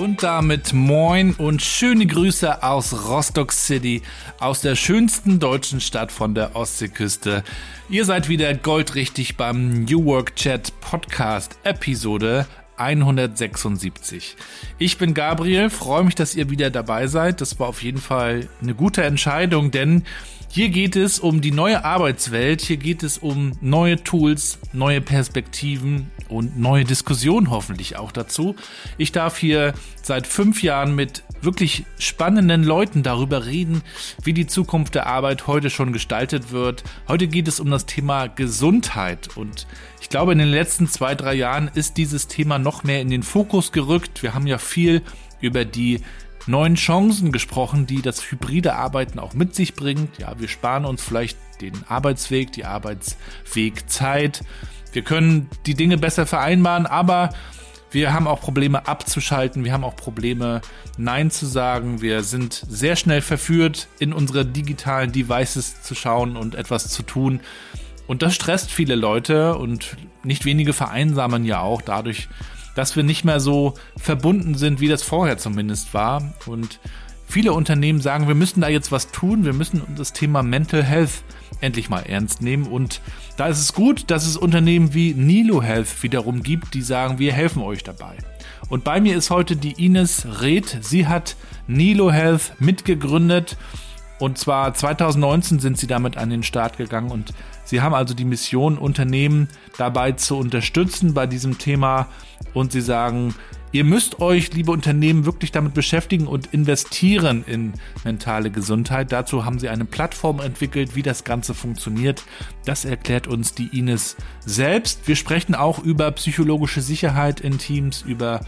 Und damit moin und schöne Grüße aus Rostock City, aus der schönsten deutschen Stadt von der Ostseeküste. Ihr seid wieder goldrichtig beim New Work Chat Podcast Episode 176. Ich bin Gabriel, freue mich, dass ihr wieder dabei seid. Das war auf jeden Fall eine gute Entscheidung, denn hier geht es um die neue Arbeitswelt, hier geht es um neue Tools, neue Perspektiven und neue Diskussionen hoffentlich auch dazu. Ich darf hier seit fünf Jahren mit wirklich spannenden Leuten darüber reden, wie die Zukunft der Arbeit heute schon gestaltet wird. Heute geht es um das Thema Gesundheit und ich glaube, in den letzten zwei, drei Jahren ist dieses Thema noch mehr in den Fokus gerückt. Wir haben ja viel über die neuen Chancen gesprochen, die das hybride Arbeiten auch mit sich bringt. Ja, wir sparen uns vielleicht den Arbeitsweg, die Arbeitswegzeit. Wir können die Dinge besser vereinbaren, aber wir haben auch Probleme abzuschalten, wir haben auch Probleme Nein zu sagen. Wir sind sehr schnell verführt, in unsere digitalen Devices zu schauen und etwas zu tun. Und das stresst viele Leute und nicht wenige vereinsamen ja auch dadurch, dass wir nicht mehr so verbunden sind, wie das vorher zumindest war. Und viele Unternehmen sagen, wir müssen da jetzt was tun, wir müssen das Thema Mental Health endlich mal ernst nehmen. Und da ist es gut, dass es Unternehmen wie Nilo Health wiederum gibt, die sagen, wir helfen euch dabei. Und bei mir ist heute die Ines Reth. Sie hat Nilo Health mitgegründet. Und zwar 2019 sind sie damit an den Start gegangen und sie haben also die Mission, Unternehmen dabei zu unterstützen bei diesem Thema. Und sie sagen, Ihr müsst euch, liebe Unternehmen, wirklich damit beschäftigen und investieren in mentale Gesundheit. Dazu haben sie eine Plattform entwickelt, wie das Ganze funktioniert. Das erklärt uns die Ines selbst. Wir sprechen auch über psychologische Sicherheit in Teams, über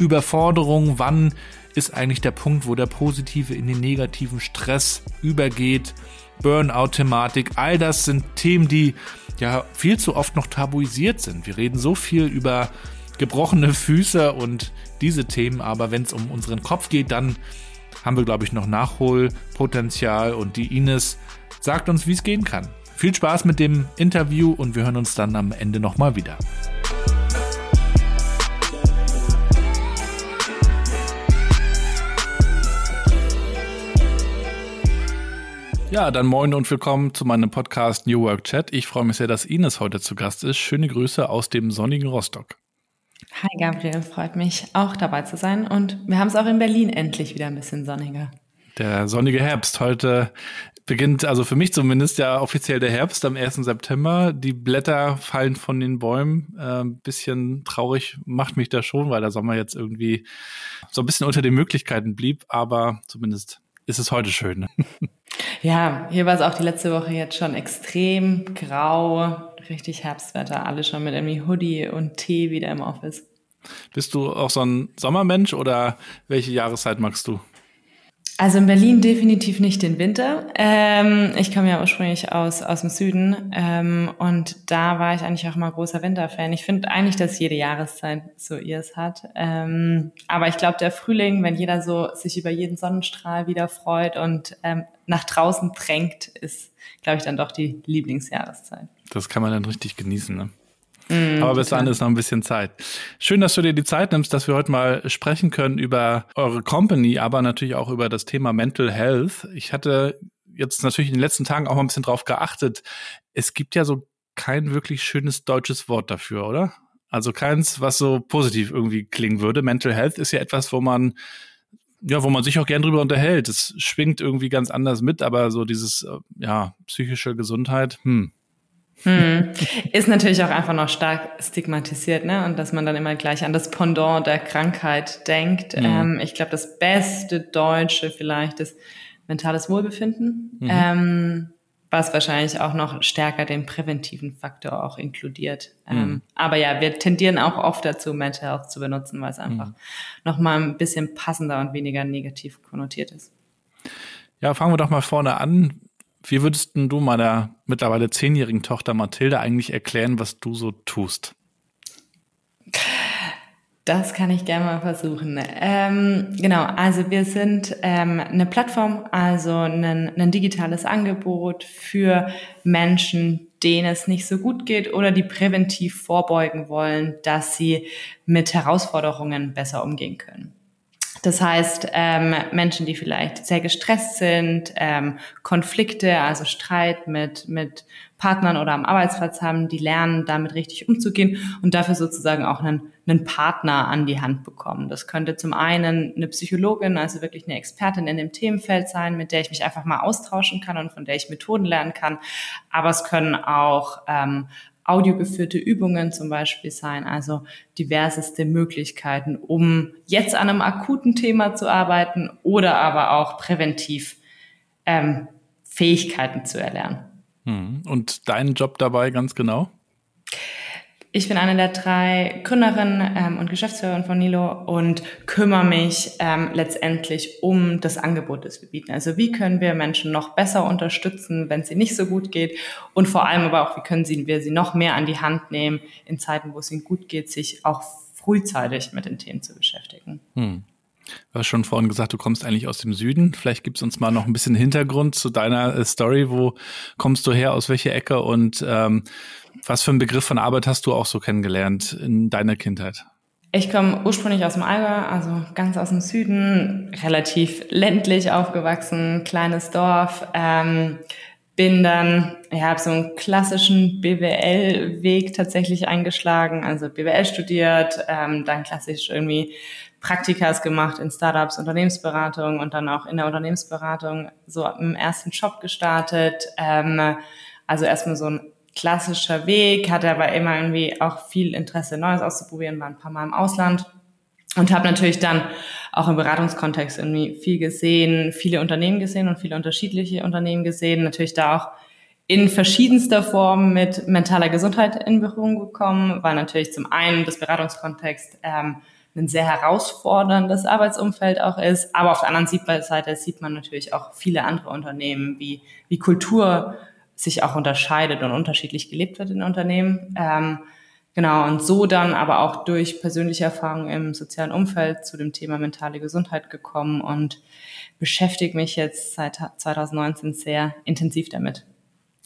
Überforderung. Wann ist eigentlich der Punkt, wo der positive in den negativen Stress übergeht? Burnout-Thematik. All das sind Themen, die ja viel zu oft noch tabuisiert sind. Wir reden so viel über gebrochene Füße und diese Themen. Aber wenn es um unseren Kopf geht, dann haben wir, glaube ich, noch Nachholpotenzial und die Ines sagt uns, wie es gehen kann. Viel Spaß mit dem Interview und wir hören uns dann am Ende nochmal wieder. Ja, dann moin und willkommen zu meinem Podcast New Work Chat. Ich freue mich sehr, dass Ines heute zu Gast ist. Schöne Grüße aus dem sonnigen Rostock. Hi Gabriel, freut mich auch dabei zu sein. Und wir haben es auch in Berlin endlich wieder ein bisschen sonniger. Der sonnige Herbst. Heute beginnt, also für mich zumindest, ja offiziell der Herbst am 1. September. Die Blätter fallen von den Bäumen. Äh, ein bisschen traurig macht mich das schon, weil der Sommer jetzt irgendwie so ein bisschen unter den Möglichkeiten blieb. Aber zumindest ist es heute schön. Ja, hier war es auch die letzte Woche jetzt schon extrem grau, richtig Herbstwetter, alle schon mit irgendwie Hoodie und Tee wieder im Office. Bist du auch so ein Sommermensch oder welche Jahreszeit magst du? Also in Berlin definitiv nicht den Winter. Ähm, ich komme ja ursprünglich aus, aus dem Süden ähm, und da war ich eigentlich auch immer großer Winterfan. Ich finde eigentlich, dass jede Jahreszeit so ihrs hat. Ähm, aber ich glaube, der Frühling, wenn jeder so sich über jeden Sonnenstrahl wieder freut und ähm, nach draußen drängt, ist, glaube ich, dann doch die Lieblingsjahreszeit. Das kann man dann richtig genießen, ne? Mm, Aber bis dahin ist noch ein bisschen Zeit. Schön, dass du dir die Zeit nimmst, dass wir heute mal sprechen können über eure Company, aber natürlich auch über das Thema Mental Health. Ich hatte jetzt natürlich in den letzten Tagen auch mal ein bisschen drauf geachtet. Es gibt ja so kein wirklich schönes deutsches Wort dafür, oder? Also keins, was so positiv irgendwie klingen würde. Mental Health ist ja etwas, wo man ja, wo man sich auch gern drüber unterhält. Es schwingt irgendwie ganz anders mit, aber so dieses, äh, ja, psychische Gesundheit, hm, hm. Ist natürlich auch einfach noch stark stigmatisiert, ne? Und dass man dann immer gleich an das Pendant der Krankheit denkt. Mhm. Ähm, ich glaube, das beste Deutsche vielleicht ist mentales Wohlbefinden, mhm. ähm, was wahrscheinlich auch noch stärker den präventiven Faktor auch inkludiert. Mhm. Ähm, aber ja, wir tendieren auch oft dazu, Mental Health zu benutzen, weil es einfach mhm. noch mal ein bisschen passender und weniger negativ konnotiert ist. Ja, fangen wir doch mal vorne an wie würdest du meiner mittlerweile zehnjährigen Tochter Mathilde eigentlich erklären, was du so tust? Das kann ich gerne mal versuchen. Ähm, genau, also wir sind ähm, eine Plattform, also ein, ein digitales Angebot für Menschen, denen es nicht so gut geht oder die präventiv vorbeugen wollen, dass sie mit Herausforderungen besser umgehen können. Das heißt, ähm, Menschen, die vielleicht sehr gestresst sind, ähm, Konflikte, also Streit mit, mit Partnern oder am Arbeitsplatz haben, die lernen, damit richtig umzugehen und dafür sozusagen auch einen, einen Partner an die Hand bekommen. Das könnte zum einen eine Psychologin, also wirklich eine Expertin in dem Themenfeld sein, mit der ich mich einfach mal austauschen kann und von der ich Methoden lernen kann. Aber es können auch ähm, audiogeführte Übungen zum Beispiel sein, also diverseste Möglichkeiten, um jetzt an einem akuten Thema zu arbeiten oder aber auch präventiv ähm, Fähigkeiten zu erlernen. Hm. Und dein Job dabei ganz genau? Ich bin eine der drei Gründerinnen ähm, und Geschäftsführerin von Nilo und kümmere mich ähm, letztendlich um das Angebot, das wir bieten. Also wie können wir Menschen noch besser unterstützen, wenn es ihnen nicht so gut geht und vor allem aber auch, wie können sie, wir sie noch mehr an die Hand nehmen in Zeiten, wo es ihnen gut geht, sich auch frühzeitig mit den Themen zu beschäftigen. Hm. Du hast schon vorhin gesagt, du kommst eigentlich aus dem Süden. Vielleicht gibst uns mal noch ein bisschen Hintergrund zu deiner äh, Story. Wo kommst du her, aus welcher Ecke und ähm, was für einen Begriff von Arbeit hast du auch so kennengelernt in deiner Kindheit? Ich komme ursprünglich aus dem Allgäu, also ganz aus dem Süden, relativ ländlich aufgewachsen, kleines Dorf. Ähm, bin dann, ich habe so einen klassischen BWL-Weg tatsächlich eingeschlagen, also BWL studiert, ähm, dann klassisch irgendwie Praktikas gemacht in Startups, Unternehmensberatung und dann auch in der Unternehmensberatung so im ersten Job gestartet. Ähm, also erstmal so ein klassischer Weg, hatte aber immer irgendwie auch viel Interesse, Neues auszuprobieren, war ein paar Mal im Ausland und habe natürlich dann auch im Beratungskontext irgendwie viel gesehen, viele Unternehmen gesehen und viele unterschiedliche Unternehmen gesehen, natürlich da auch in verschiedenster Form mit mentaler Gesundheit in Berührung gekommen, weil natürlich zum einen das Beratungskontext ähm, ein sehr herausforderndes Arbeitsumfeld auch ist, aber auf der anderen Seite sieht man natürlich auch viele andere Unternehmen, wie, wie Kultur sich auch unterscheidet und unterschiedlich gelebt wird in Unternehmen. Ähm, genau, und so dann aber auch durch persönliche Erfahrungen im sozialen Umfeld zu dem Thema mentale Gesundheit gekommen und beschäftige mich jetzt seit 2019 sehr intensiv damit.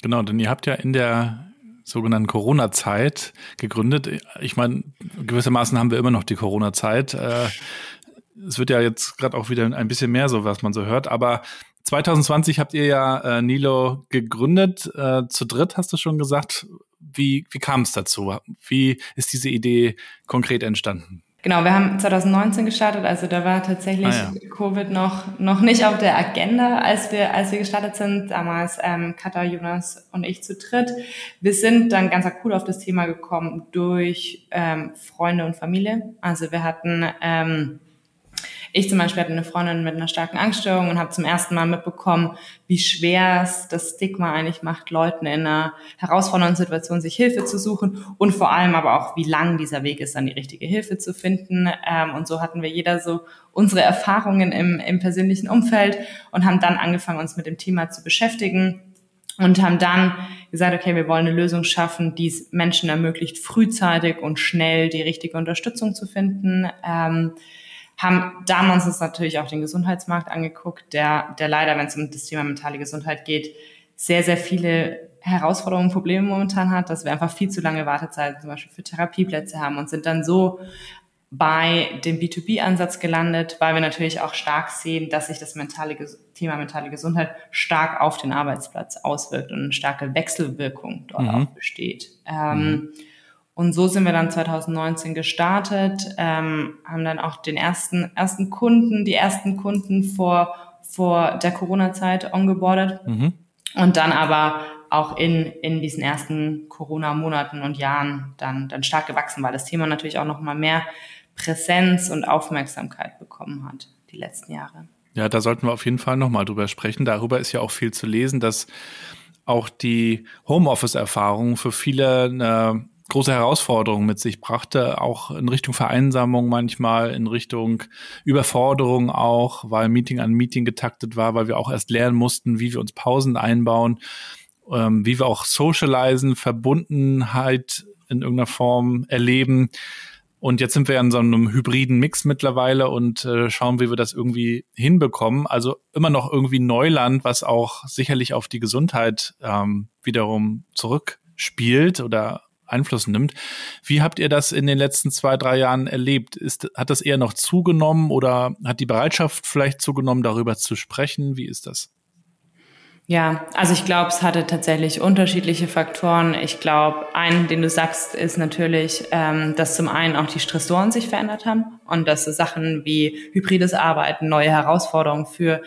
Genau, denn ihr habt ja in der sogenannten Corona-Zeit gegründet. Ich meine, gewissermaßen haben wir immer noch die Corona-Zeit. Äh, es wird ja jetzt gerade auch wieder ein bisschen mehr so, was man so hört, aber 2020 habt ihr ja äh, Nilo gegründet, äh, zu dritt hast du schon gesagt. Wie, wie kam es dazu? Wie ist diese Idee konkret entstanden? Genau, wir haben 2019 gestartet, also da war tatsächlich ah, ja. Covid noch noch nicht auf der Agenda, als wir als wir gestartet sind. Damals ähm, Katha, Jonas und ich zu dritt. Wir sind dann ganz akut auf das Thema gekommen durch ähm, Freunde und Familie. Also wir hatten ähm, ich zum Beispiel hatte eine Freundin mit einer starken Angststörung und habe zum ersten Mal mitbekommen, wie schwer es das Stigma eigentlich macht, Leuten in einer herausfordernden Situation sich Hilfe zu suchen und vor allem aber auch, wie lang dieser Weg ist, dann die richtige Hilfe zu finden. Ähm, und so hatten wir jeder so unsere Erfahrungen im, im persönlichen Umfeld und haben dann angefangen, uns mit dem Thema zu beschäftigen und haben dann gesagt, okay, wir wollen eine Lösung schaffen, die es Menschen ermöglicht, frühzeitig und schnell die richtige Unterstützung zu finden. Ähm, haben damals uns natürlich auch den Gesundheitsmarkt angeguckt, der, der leider, wenn es um das Thema mentale Gesundheit geht, sehr, sehr viele Herausforderungen, Probleme momentan hat, dass wir einfach viel zu lange Wartezeiten zum Beispiel für Therapieplätze haben und sind dann so bei dem B2B-Ansatz gelandet, weil wir natürlich auch stark sehen, dass sich das mentale, Thema mentale Gesundheit stark auf den Arbeitsplatz auswirkt und eine starke Wechselwirkung dort mhm. auch besteht. Ähm, mhm. Und so sind wir dann 2019 gestartet, ähm, haben dann auch den ersten, ersten Kunden, die ersten Kunden vor, vor der Corona-Zeit ongeboardet. Mhm. Und dann aber auch in, in diesen ersten Corona-Monaten und Jahren dann, dann stark gewachsen, weil das Thema natürlich auch nochmal mehr Präsenz und Aufmerksamkeit bekommen hat, die letzten Jahre. Ja, da sollten wir auf jeden Fall nochmal drüber sprechen. Darüber ist ja auch viel zu lesen, dass auch die Homeoffice-Erfahrung für viele eine große Herausforderungen mit sich brachte, auch in Richtung Vereinsamung manchmal, in Richtung Überforderung auch, weil Meeting an Meeting getaktet war, weil wir auch erst lernen mussten, wie wir uns Pausen einbauen, ähm, wie wir auch socialisen, Verbundenheit in irgendeiner Form erleben. Und jetzt sind wir in so einem hybriden Mix mittlerweile und äh, schauen, wie wir das irgendwie hinbekommen. Also immer noch irgendwie Neuland, was auch sicherlich auf die Gesundheit ähm, wiederum zurückspielt oder Einfluss nimmt. Wie habt ihr das in den letzten zwei, drei Jahren erlebt? Ist, hat das eher noch zugenommen oder hat die Bereitschaft vielleicht zugenommen, darüber zu sprechen? Wie ist das? Ja, also ich glaube, es hatte tatsächlich unterschiedliche Faktoren. Ich glaube, einen, den du sagst, ist natürlich, ähm, dass zum einen auch die Stressoren sich verändert haben und dass so Sachen wie hybrides Arbeiten, neue Herausforderungen für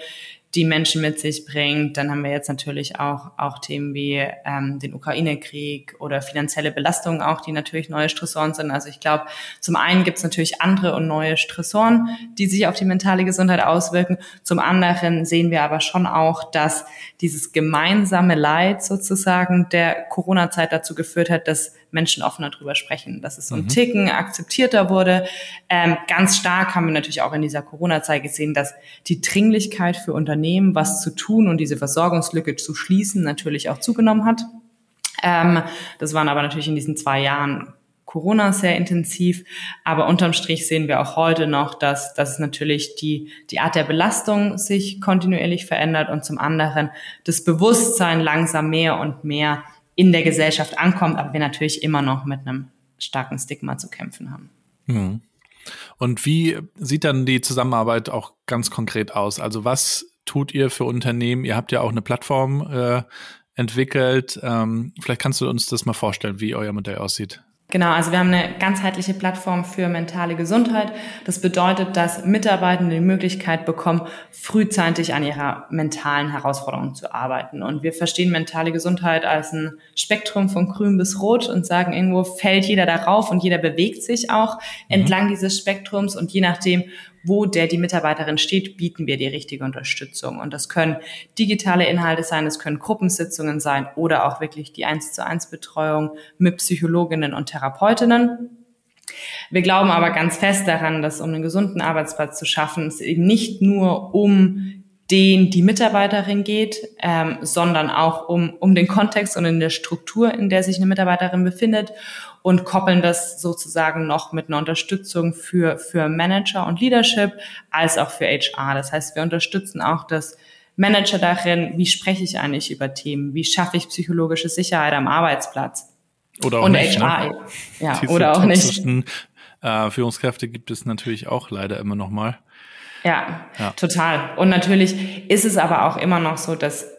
die Menschen mit sich bringt. Dann haben wir jetzt natürlich auch, auch Themen wie ähm, den Ukraine-Krieg oder finanzielle Belastungen auch, die natürlich neue Stressoren sind. Also ich glaube, zum einen gibt es natürlich andere und neue Stressoren, die sich auf die mentale Gesundheit auswirken. Zum anderen sehen wir aber schon auch, dass dieses gemeinsame Leid sozusagen der Corona-Zeit dazu geführt hat, dass Menschen offener drüber sprechen, dass es so ein mhm. Ticken akzeptierter wurde. Ähm, ganz stark haben wir natürlich auch in dieser Corona-Zeit gesehen, dass die Dringlichkeit für Unternehmen, was zu tun und diese Versorgungslücke zu schließen, natürlich auch zugenommen hat. Ähm, das waren aber natürlich in diesen zwei Jahren Corona sehr intensiv. Aber unterm Strich sehen wir auch heute noch, dass, dass natürlich die, die Art der Belastung sich kontinuierlich verändert und zum anderen das Bewusstsein langsam mehr und mehr in der Gesellschaft ankommt, aber wir natürlich immer noch mit einem starken Stigma zu kämpfen haben. Hm. Und wie sieht dann die Zusammenarbeit auch ganz konkret aus? Also was tut ihr für Unternehmen? Ihr habt ja auch eine Plattform äh, entwickelt. Ähm, vielleicht kannst du uns das mal vorstellen, wie euer Modell aussieht. Genau, also wir haben eine ganzheitliche Plattform für mentale Gesundheit. Das bedeutet, dass Mitarbeitende die Möglichkeit bekommen, frühzeitig an ihrer mentalen Herausforderung zu arbeiten. Und wir verstehen mentale Gesundheit als ein Spektrum von grün bis rot und sagen, irgendwo fällt jeder darauf und jeder bewegt sich auch mhm. entlang dieses Spektrums. Und je nachdem, wo der die Mitarbeiterin steht, bieten wir die richtige Unterstützung. Und das können digitale Inhalte sein, es können Gruppensitzungen sein oder auch wirklich die eins zu eins Betreuung mit Psychologinnen und Therapeutinnen. Wir glauben aber ganz fest daran, dass um einen gesunden Arbeitsplatz zu schaffen, es eben nicht nur um den die Mitarbeiterin geht, ähm, sondern auch um, um den Kontext und in der Struktur, in der sich eine Mitarbeiterin befindet und koppeln das sozusagen noch mit einer Unterstützung für, für Manager und Leadership als auch für HR. Das heißt, wir unterstützen auch das Manager darin, wie spreche ich eigentlich über Themen, wie schaffe ich psychologische Sicherheit am Arbeitsplatz. Oder auch und nicht. HR, ne? ja, Diese oder auch nicht. Äh, Führungskräfte gibt es natürlich auch leider immer noch mal. Ja, ja, total. Und natürlich ist es aber auch immer noch so, dass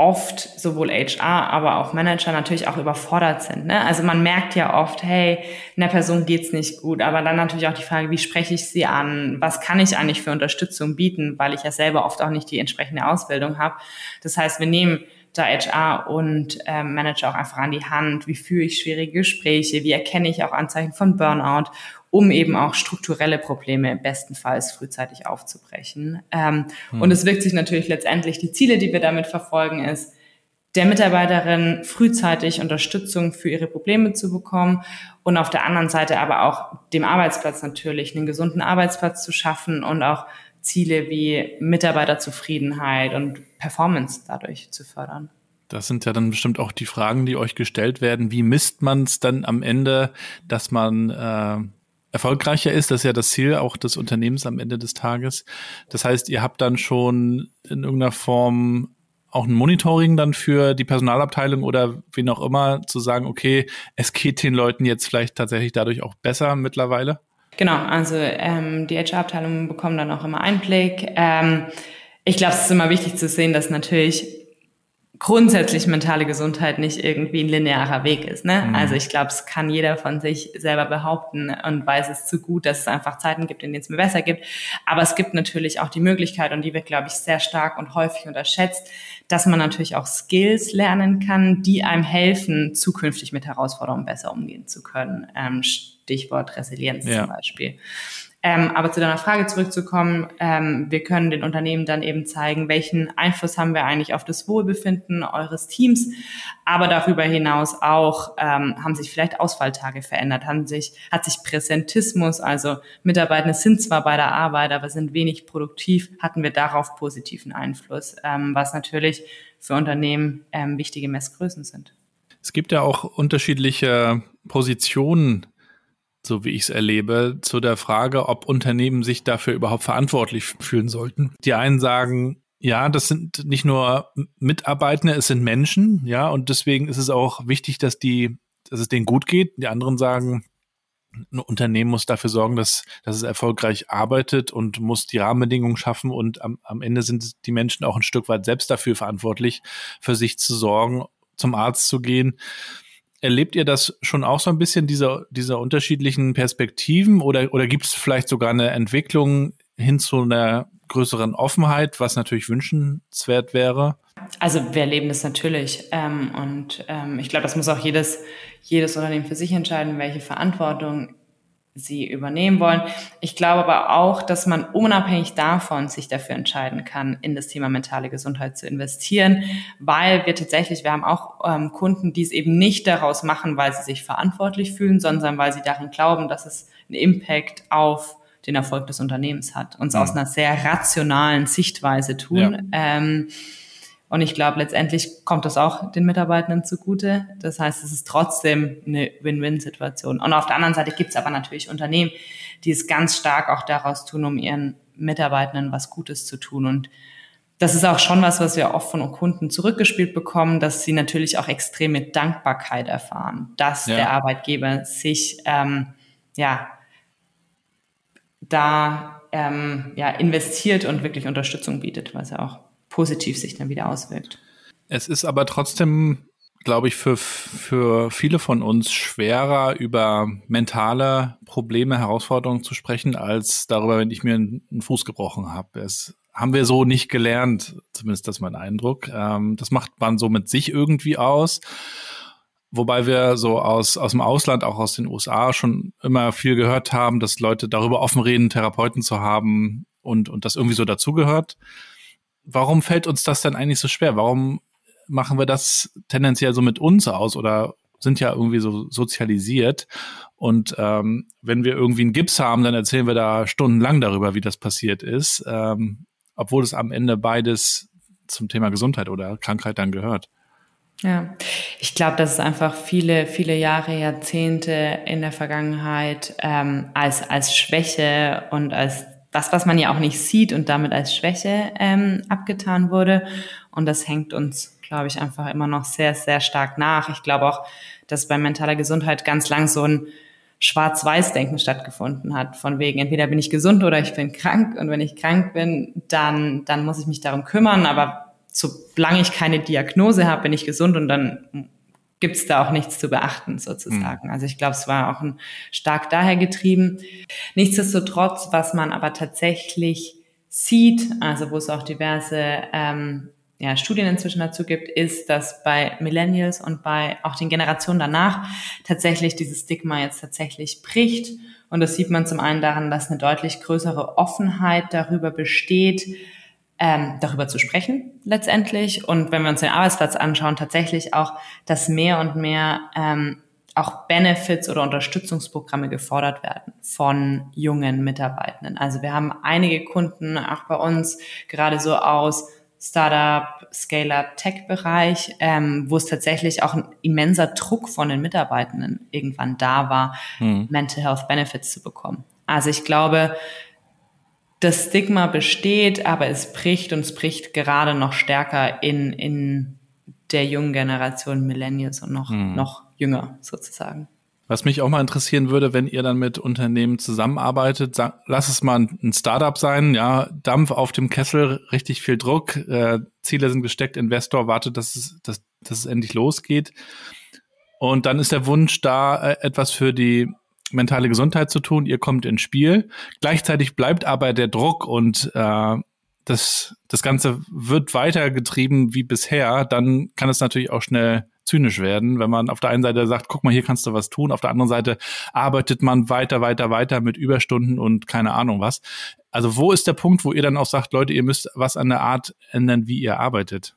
oft sowohl HR, aber auch Manager natürlich auch überfordert sind. Ne? Also man merkt ja oft, hey, einer Person geht's nicht gut, aber dann natürlich auch die Frage, wie spreche ich sie an? Was kann ich eigentlich für Unterstützung bieten, weil ich ja selber oft auch nicht die entsprechende Ausbildung habe. Das heißt, wir nehmen da HR und ähm, Manager auch einfach an die Hand. Wie führe ich schwierige Gespräche? Wie erkenne ich auch Anzeichen von Burnout? um eben auch strukturelle Probleme bestenfalls frühzeitig aufzubrechen. Ähm, hm. Und es wirkt sich natürlich letztendlich, die Ziele, die wir damit verfolgen, ist, der Mitarbeiterin frühzeitig Unterstützung für ihre Probleme zu bekommen und auf der anderen Seite aber auch dem Arbeitsplatz natürlich einen gesunden Arbeitsplatz zu schaffen und auch Ziele wie Mitarbeiterzufriedenheit und Performance dadurch zu fördern. Das sind ja dann bestimmt auch die Fragen, die euch gestellt werden. Wie misst man es dann am Ende, dass man äh, erfolgreicher ist. Das ist ja das Ziel auch des Unternehmens am Ende des Tages. Das heißt, ihr habt dann schon in irgendeiner Form auch ein Monitoring dann für die Personalabteilung oder wen auch immer zu sagen, okay, es geht den Leuten jetzt vielleicht tatsächlich dadurch auch besser mittlerweile? Genau, also ähm, die HR-Abteilungen bekommen dann auch immer Einblick. Ähm, ich glaube, es ist immer wichtig zu sehen, dass natürlich grundsätzlich mentale Gesundheit nicht irgendwie ein linearer Weg ist. Ne? Mhm. Also ich glaube, es kann jeder von sich selber behaupten und weiß es zu gut, dass es einfach Zeiten gibt, in denen es mir besser gibt. Aber es gibt natürlich auch die Möglichkeit, und die wird, glaube ich, sehr stark und häufig unterschätzt, dass man natürlich auch Skills lernen kann, die einem helfen, zukünftig mit Herausforderungen besser umgehen zu können. Ähm, Stichwort Resilienz ja. zum Beispiel. Ähm, aber zu deiner Frage zurückzukommen, ähm, wir können den Unternehmen dann eben zeigen, welchen Einfluss haben wir eigentlich auf das Wohlbefinden eures Teams, aber darüber hinaus auch ähm, haben sich vielleicht Ausfalltage verändert, haben sich, hat sich Präsentismus, also Mitarbeitende sind zwar bei der Arbeit, aber sind wenig produktiv, hatten wir darauf positiven Einfluss, ähm, was natürlich für Unternehmen ähm, wichtige Messgrößen sind. Es gibt ja auch unterschiedliche Positionen so wie ich es erlebe, zu der Frage, ob Unternehmen sich dafür überhaupt verantwortlich fühlen sollten. Die einen sagen, ja, das sind nicht nur Mitarbeitende, es sind Menschen, ja, und deswegen ist es auch wichtig, dass die, dass es denen gut geht. Die anderen sagen, ein Unternehmen muss dafür sorgen, dass, dass es erfolgreich arbeitet und muss die Rahmenbedingungen schaffen und am, am Ende sind die Menschen auch ein Stück weit selbst dafür verantwortlich, für sich zu sorgen, zum Arzt zu gehen Erlebt ihr das schon auch so ein bisschen, diese, diese unterschiedlichen Perspektiven oder, oder gibt es vielleicht sogar eine Entwicklung hin zu einer größeren Offenheit, was natürlich wünschenswert wäre? Also wir erleben das natürlich ähm, und ähm, ich glaube, das muss auch jedes, jedes Unternehmen für sich entscheiden, welche Verantwortung sie übernehmen wollen. Ich glaube aber auch, dass man unabhängig davon sich dafür entscheiden kann, in das Thema mentale Gesundheit zu investieren, weil wir tatsächlich, wir haben auch ähm, Kunden, die es eben nicht daraus machen, weil sie sich verantwortlich fühlen, sondern weil sie darin glauben, dass es einen Impact auf den Erfolg des Unternehmens hat, uns mhm. aus einer sehr rationalen Sichtweise tun. Ja. Ähm, und ich glaube, letztendlich kommt das auch den Mitarbeitenden zugute. Das heißt, es ist trotzdem eine Win-Win-Situation. Und auf der anderen Seite gibt es aber natürlich Unternehmen, die es ganz stark auch daraus tun, um ihren Mitarbeitenden was Gutes zu tun. Und das ist auch schon was, was wir oft von Kunden zurückgespielt bekommen, dass sie natürlich auch extreme Dankbarkeit erfahren, dass ja. der Arbeitgeber sich ähm, ja da ähm, ja investiert und wirklich Unterstützung bietet, was ja auch positiv sich dann wieder auswirkt. Es ist aber trotzdem, glaube ich, für, für viele von uns schwerer, über mentale Probleme, Herausforderungen zu sprechen, als darüber, wenn ich mir einen Fuß gebrochen habe. Es haben wir so nicht gelernt, zumindest das ist mein Eindruck. Ähm, das macht man so mit sich irgendwie aus. Wobei wir so aus, aus dem Ausland, auch aus den USA, schon immer viel gehört haben, dass Leute darüber offen reden, Therapeuten zu haben und, und das irgendwie so dazugehört warum fällt uns das denn eigentlich so schwer? Warum machen wir das tendenziell so mit uns aus oder sind ja irgendwie so sozialisiert? Und ähm, wenn wir irgendwie einen Gips haben, dann erzählen wir da stundenlang darüber, wie das passiert ist, ähm, obwohl es am Ende beides zum Thema Gesundheit oder Krankheit dann gehört. Ja, ich glaube, dass es einfach viele, viele Jahre, Jahrzehnte in der Vergangenheit ähm, als, als Schwäche und als das, was man ja auch nicht sieht und damit als Schwäche ähm, abgetan wurde. Und das hängt uns, glaube ich, einfach immer noch sehr, sehr stark nach. Ich glaube auch, dass bei mentaler Gesundheit ganz lang so ein Schwarz-Weiß-Denken stattgefunden hat. Von wegen, entweder bin ich gesund oder ich bin krank. Und wenn ich krank bin, dann, dann muss ich mich darum kümmern. Aber solange ich keine Diagnose habe, bin ich gesund und dann gibt es da auch nichts zu beachten sozusagen. Mhm. Also ich glaube, es war auch ein stark daher getrieben. Nichtsdestotrotz, was man aber tatsächlich sieht, also wo es auch diverse ähm, ja, Studien inzwischen dazu gibt, ist, dass bei Millennials und bei auch den Generationen danach tatsächlich dieses Stigma jetzt tatsächlich bricht. Und das sieht man zum einen daran, dass eine deutlich größere Offenheit darüber besteht, ähm, darüber zu sprechen letztendlich. Und wenn wir uns den Arbeitsplatz anschauen, tatsächlich auch, dass mehr und mehr ähm, auch Benefits oder Unterstützungsprogramme gefordert werden von jungen Mitarbeitenden. Also wir haben einige Kunden auch bei uns gerade so aus Startup, Scale-up, Tech-Bereich, ähm, wo es tatsächlich auch ein immenser Druck von den Mitarbeitenden irgendwann da war, hm. Mental Health Benefits zu bekommen. Also ich glaube, das Stigma besteht, aber es bricht und es bricht gerade noch stärker in, in der jungen Generation Millennials und noch, hm. noch jünger sozusagen. Was mich auch mal interessieren würde, wenn ihr dann mit Unternehmen zusammenarbeitet, sag, lass es mal ein Startup sein, ja, Dampf auf dem Kessel, richtig viel Druck, äh, Ziele sind gesteckt, Investor wartet, dass es, dass, dass es endlich losgeht. Und dann ist der Wunsch da, äh, etwas für die mentale Gesundheit zu tun, ihr kommt ins Spiel. Gleichzeitig bleibt aber der Druck und äh, das, das Ganze wird weitergetrieben wie bisher, dann kann es natürlich auch schnell zynisch werden, wenn man auf der einen Seite sagt, guck mal, hier kannst du was tun, auf der anderen Seite arbeitet man weiter, weiter, weiter mit Überstunden und keine Ahnung was. Also wo ist der Punkt, wo ihr dann auch sagt, Leute, ihr müsst was an der Art ändern, wie ihr arbeitet?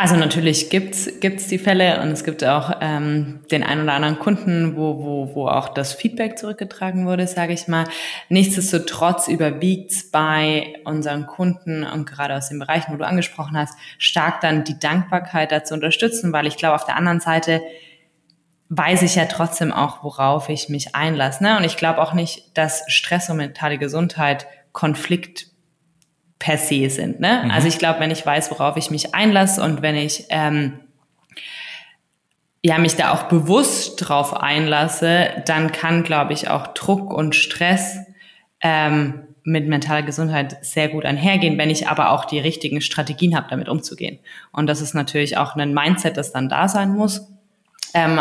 Also natürlich gibt's gibt's die Fälle und es gibt auch ähm, den einen oder anderen Kunden, wo, wo, wo auch das Feedback zurückgetragen wurde, sage ich mal. Nichtsdestotrotz überwiegt's bei unseren Kunden und gerade aus den Bereichen, wo du angesprochen hast, stark dann die Dankbarkeit dazu unterstützen, weil ich glaube, auf der anderen Seite weiß ich ja trotzdem auch, worauf ich mich einlasse. Ne? Und ich glaube auch nicht, dass Stress und mentale Gesundheit Konflikt per se sind. Ne? Mhm. Also ich glaube, wenn ich weiß, worauf ich mich einlasse und wenn ich ähm, ja mich da auch bewusst drauf einlasse, dann kann, glaube ich, auch Druck und Stress ähm, mit mentaler Gesundheit sehr gut einhergehen, wenn ich aber auch die richtigen Strategien habe, damit umzugehen. Und das ist natürlich auch ein Mindset, das dann da sein muss. Ähm,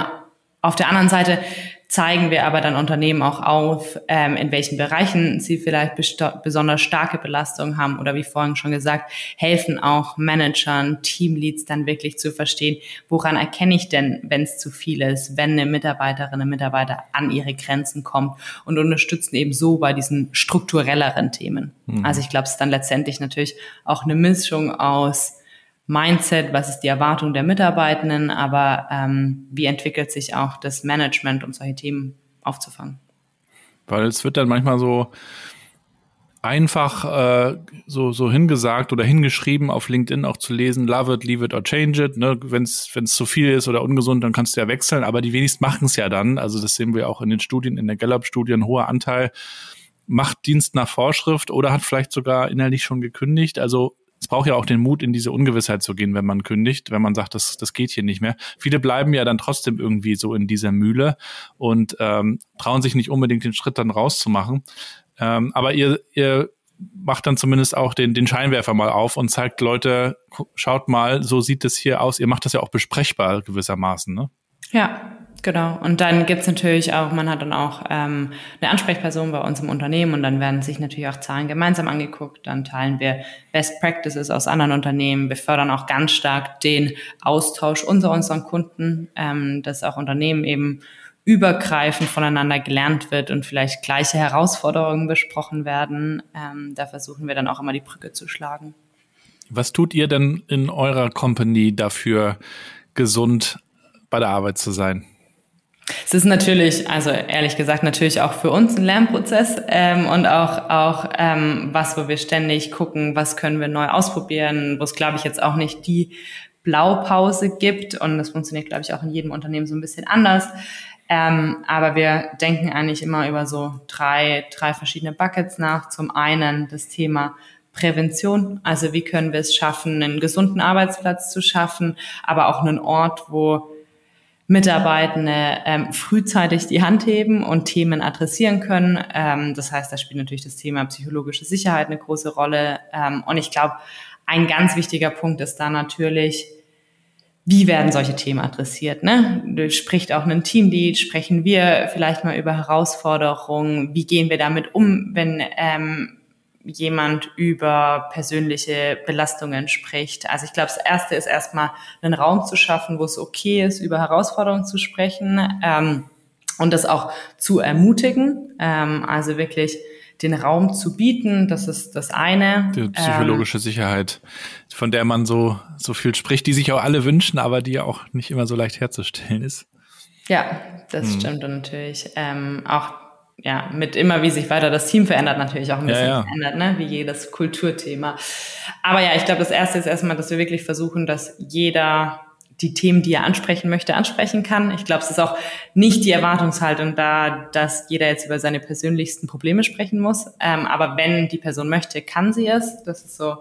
auf der anderen Seite zeigen wir aber dann Unternehmen auch auf, ähm, in welchen Bereichen sie vielleicht besonders starke Belastungen haben oder wie vorhin schon gesagt, helfen auch Managern, Teamleads dann wirklich zu verstehen, woran erkenne ich denn, wenn es zu viel ist, wenn eine Mitarbeiterin, eine Mitarbeiter an ihre Grenzen kommt und unterstützen eben so bei diesen strukturelleren Themen. Mhm. Also ich glaube, es ist dann letztendlich natürlich auch eine Mischung aus Mindset, was ist die Erwartung der Mitarbeitenden, aber ähm, wie entwickelt sich auch das Management, um solche Themen aufzufangen? Weil es wird dann manchmal so einfach äh, so, so hingesagt oder hingeschrieben auf LinkedIn auch zu lesen, love it, leave it or change it. Ne? Wenn es zu viel ist oder ungesund, dann kannst du ja wechseln, aber die wenigsten machen es ja dann. Also das sehen wir auch in den Studien, in der Gallup-Studie, ein hoher Anteil macht Dienst nach Vorschrift oder hat vielleicht sogar innerlich schon gekündigt. Also es braucht ja auch den Mut, in diese Ungewissheit zu gehen, wenn man kündigt, wenn man sagt, das, das geht hier nicht mehr. Viele bleiben ja dann trotzdem irgendwie so in dieser Mühle und ähm, trauen sich nicht unbedingt den Schritt dann rauszumachen. Ähm, aber ihr, ihr macht dann zumindest auch den, den Scheinwerfer mal auf und zeigt Leute, schaut mal, so sieht es hier aus. Ihr macht das ja auch besprechbar gewissermaßen, ne? Ja, Genau. Und dann gibt's natürlich auch, man hat dann auch ähm, eine Ansprechperson bei uns im Unternehmen und dann werden sich natürlich auch Zahlen gemeinsam angeguckt. Dann teilen wir Best Practices aus anderen Unternehmen. Wir fördern auch ganz stark den Austausch unter unseren Kunden, ähm, dass auch Unternehmen eben übergreifend voneinander gelernt wird und vielleicht gleiche Herausforderungen besprochen werden. Ähm, da versuchen wir dann auch immer die Brücke zu schlagen. Was tut ihr denn in eurer Company dafür, gesund bei der Arbeit zu sein? Es ist natürlich, also ehrlich gesagt, natürlich auch für uns ein Lernprozess ähm, und auch, auch ähm, was, wo wir ständig gucken, was können wir neu ausprobieren, wo es, glaube ich, jetzt auch nicht die Blaupause gibt und das funktioniert, glaube ich, auch in jedem Unternehmen so ein bisschen anders. Ähm, aber wir denken eigentlich immer über so drei, drei verschiedene Buckets nach. Zum einen das Thema Prävention, also wie können wir es schaffen, einen gesunden Arbeitsplatz zu schaffen, aber auch einen Ort, wo Mitarbeitende ähm, frühzeitig die Hand heben und Themen adressieren können. Ähm, das heißt, da spielt natürlich das Thema psychologische Sicherheit eine große Rolle. Ähm, und ich glaube, ein ganz wichtiger Punkt ist da natürlich, wie werden solche Themen adressiert? Ne? Spricht auch ein Teamlead, sprechen wir vielleicht mal über Herausforderungen, wie gehen wir damit um, wenn ähm, jemand über persönliche Belastungen spricht. Also ich glaube, das Erste ist erstmal einen Raum zu schaffen, wo es okay ist, über Herausforderungen zu sprechen ähm, und das auch zu ermutigen. Ähm, also wirklich den Raum zu bieten, das ist das eine. Die psychologische ähm, Sicherheit, von der man so, so viel spricht, die sich auch alle wünschen, aber die auch nicht immer so leicht herzustellen ist. Ja, das hm. stimmt und natürlich. Ähm, auch ja, mit immer wie sich weiter das Team verändert, natürlich auch ein bisschen ja, ja. verändert, ne? wie jedes Kulturthema. Aber ja, ich glaube, das erste ist erstmal, dass wir wirklich versuchen, dass jeder die Themen, die er ansprechen möchte, ansprechen kann. Ich glaube, es ist auch nicht die Erwartungshaltung da, dass jeder jetzt über seine persönlichsten Probleme sprechen muss. Ähm, aber wenn die Person möchte, kann sie es. Das ist so